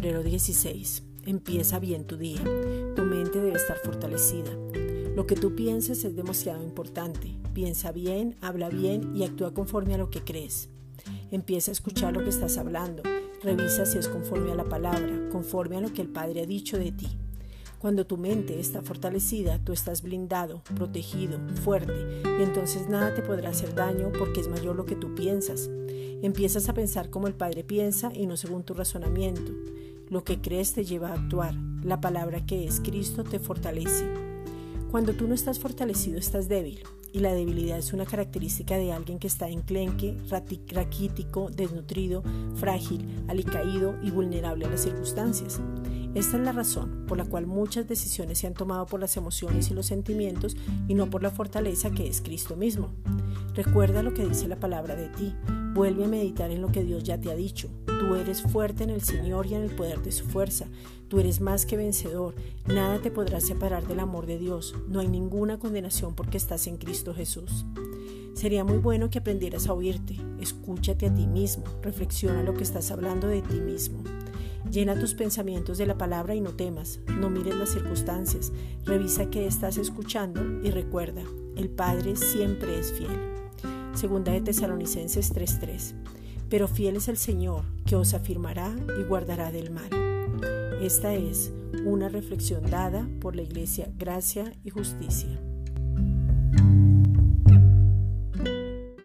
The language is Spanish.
16. Empieza bien tu día. Tu mente debe estar fortalecida. Lo que tú pienses es demasiado importante. Piensa bien, habla bien y actúa conforme a lo que crees. Empieza a escuchar lo que estás hablando. Revisa si es conforme a la palabra, conforme a lo que el Padre ha dicho de ti. Cuando tu mente está fortalecida, tú estás blindado, protegido, fuerte, y entonces nada te podrá hacer daño porque es mayor lo que tú piensas. Empiezas a pensar como el Padre piensa y no según tu razonamiento. Lo que crees te lleva a actuar. La palabra que es Cristo te fortalece. Cuando tú no estás fortalecido, estás débil. Y la debilidad es una característica de alguien que está enclenque, raquítico, desnutrido, frágil, alicaído y vulnerable a las circunstancias. Esta es la razón por la cual muchas decisiones se han tomado por las emociones y los sentimientos y no por la fortaleza que es Cristo mismo. Recuerda lo que dice la palabra de ti. Vuelve a meditar en lo que Dios ya te ha dicho. Tú eres fuerte en el Señor y en el poder de su fuerza. Tú eres más que vencedor. Nada te podrá separar del amor de Dios. No hay ninguna condenación porque estás en Cristo Jesús. Sería muy bueno que aprendieras a oírte. Escúchate a ti mismo. Reflexiona lo que estás hablando de ti mismo. Llena tus pensamientos de la palabra y no temas. No mires las circunstancias. Revisa qué estás escuchando y recuerda, el Padre siempre es fiel. Segunda de Tesalonicenses 3:3. Pero fiel es el Señor, que os afirmará y guardará del mal. Esta es una reflexión dada por la Iglesia Gracia y Justicia.